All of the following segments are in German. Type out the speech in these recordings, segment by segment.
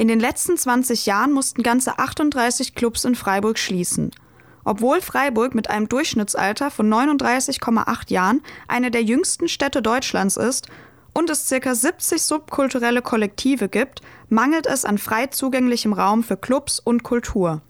In den letzten 20 Jahren mussten ganze 38 Clubs in Freiburg schließen. Obwohl Freiburg mit einem Durchschnittsalter von 39,8 Jahren eine der jüngsten Städte Deutschlands ist und es ca. 70 subkulturelle Kollektive gibt, mangelt es an frei zugänglichem Raum für Clubs und Kultur.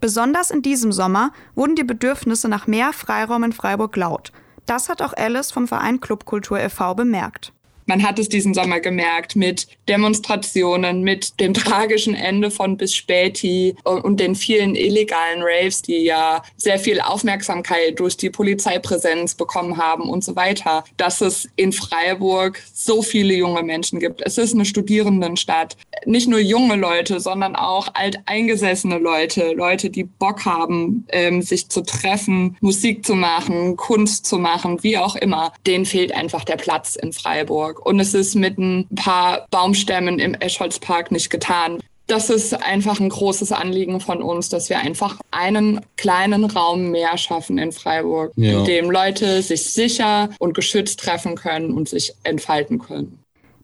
Besonders in diesem Sommer wurden die Bedürfnisse nach mehr Freiraum in Freiburg laut. Das hat auch Alice vom Verein Clubkultur e.V. bemerkt. Man hat es diesen Sommer gemerkt mit Demonstrationen, mit dem tragischen Ende von Bis Späti und den vielen illegalen Raves, die ja sehr viel Aufmerksamkeit durch die Polizeipräsenz bekommen haben und so weiter, dass es in Freiburg so viele junge Menschen gibt. Es ist eine Studierendenstadt. Nicht nur junge Leute, sondern auch alteingesessene Leute, Leute, die Bock haben, ähm, sich zu treffen, Musik zu machen, Kunst zu machen, wie auch immer. Denen fehlt einfach der Platz in Freiburg. Hamburg. Und es ist mit ein paar Baumstämmen im Eschholzpark nicht getan. Das ist einfach ein großes Anliegen von uns, dass wir einfach einen kleinen Raum mehr schaffen in Freiburg, ja. in dem Leute sich sicher und geschützt treffen können und sich entfalten können.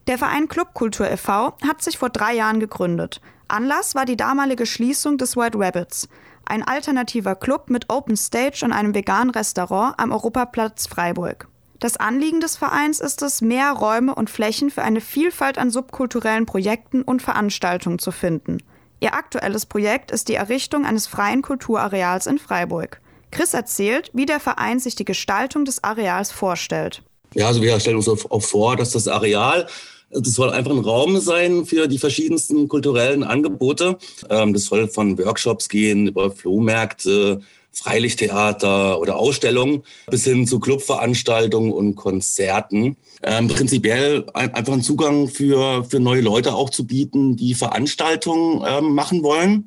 Der Verein Clubkultur e.V. hat sich vor drei Jahren gegründet. Anlass war die damalige Schließung des White Rabbits, ein alternativer Club mit Open Stage und einem veganen Restaurant am Europaplatz Freiburg. Das Anliegen des Vereins ist es, mehr Räume und Flächen für eine Vielfalt an subkulturellen Projekten und Veranstaltungen zu finden. Ihr aktuelles Projekt ist die Errichtung eines freien Kulturareals in Freiburg. Chris erzählt, wie der Verein sich die Gestaltung des Areals vorstellt. Ja, also wir stellen uns auch vor, dass das Areal das soll einfach ein Raum sein für die verschiedensten kulturellen Angebote. Ähm, das soll von Workshops gehen über Flohmärkte, Freilichttheater oder Ausstellungen bis hin zu Clubveranstaltungen und Konzerten. Ähm, prinzipiell ein, einfach einen Zugang für, für neue Leute auch zu bieten, die Veranstaltungen ähm, machen wollen.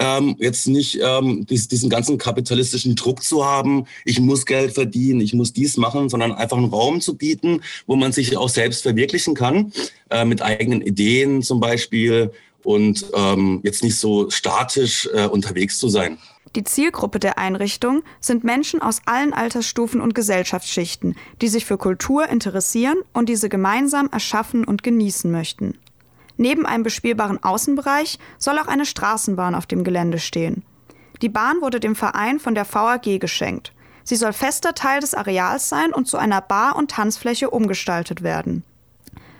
Ähm, jetzt nicht ähm, dies, diesen ganzen kapitalistischen Druck zu haben, ich muss Geld verdienen, ich muss dies machen, sondern einfach einen Raum zu bieten, wo man sich auch selbst verwirklichen kann, äh, mit eigenen Ideen zum Beispiel und ähm, jetzt nicht so statisch äh, unterwegs zu sein. Die Zielgruppe der Einrichtung sind Menschen aus allen Altersstufen und Gesellschaftsschichten, die sich für Kultur interessieren und diese gemeinsam erschaffen und genießen möchten. Neben einem bespielbaren Außenbereich soll auch eine Straßenbahn auf dem Gelände stehen. Die Bahn wurde dem Verein von der VAG geschenkt. Sie soll fester Teil des Areals sein und zu einer Bar- und Tanzfläche umgestaltet werden.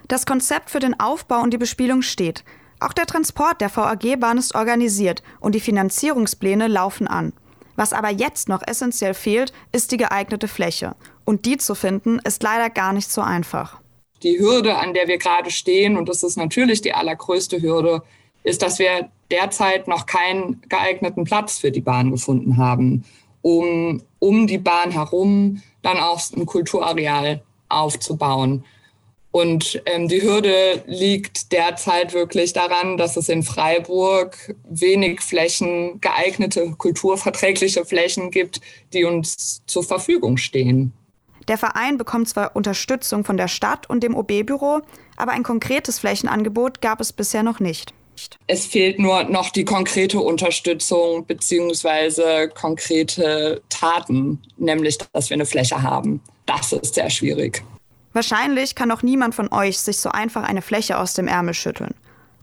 Das Konzept für den Aufbau und die Bespielung steht. Auch der Transport der VAG-Bahn ist organisiert und die Finanzierungspläne laufen an. Was aber jetzt noch essentiell fehlt, ist die geeignete Fläche. Und die zu finden, ist leider gar nicht so einfach. Die Hürde, an der wir gerade stehen, und das ist natürlich die allergrößte Hürde, ist, dass wir derzeit noch keinen geeigneten Platz für die Bahn gefunden haben, um um die Bahn herum dann auch ein Kulturareal aufzubauen. Und ähm, die Hürde liegt derzeit wirklich daran, dass es in Freiburg wenig Flächen, geeignete kulturverträgliche Flächen gibt, die uns zur Verfügung stehen. Der Verein bekommt zwar Unterstützung von der Stadt und dem OB-Büro, aber ein konkretes Flächenangebot gab es bisher noch nicht. Es fehlt nur noch die konkrete Unterstützung bzw. konkrete Taten, nämlich dass wir eine Fläche haben. Das ist sehr schwierig. Wahrscheinlich kann auch niemand von euch sich so einfach eine Fläche aus dem Ärmel schütteln.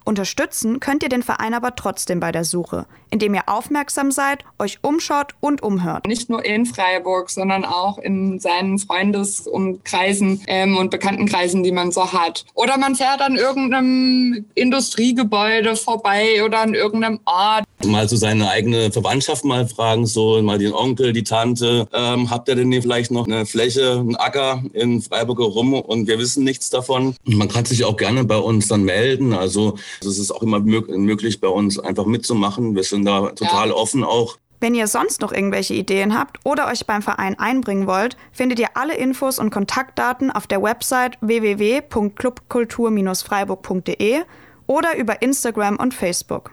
Unterstützen könnt ihr den Verein aber trotzdem bei der Suche, indem ihr aufmerksam seid, euch umschaut und umhört. Nicht nur in Freiburg, sondern auch in seinen Freundeskreisen ähm, und Bekanntenkreisen, die man so hat. Oder man fährt an irgendeinem Industriegebäude vorbei oder an irgendeinem Ort. Mal so seine eigene Verwandtschaft mal fragen, so mal den Onkel, die Tante. Ähm, habt ihr denn hier vielleicht noch eine Fläche, einen Acker in Freiburg rum und wir wissen nichts davon? Man kann sich auch gerne bei uns dann melden. Also es ist auch immer möglich, bei uns einfach mitzumachen. Wir sind da total ja. offen auch. Wenn ihr sonst noch irgendwelche Ideen habt oder euch beim Verein einbringen wollt, findet ihr alle Infos und Kontaktdaten auf der Website www.clubkultur-freiburg.de oder über Instagram und Facebook.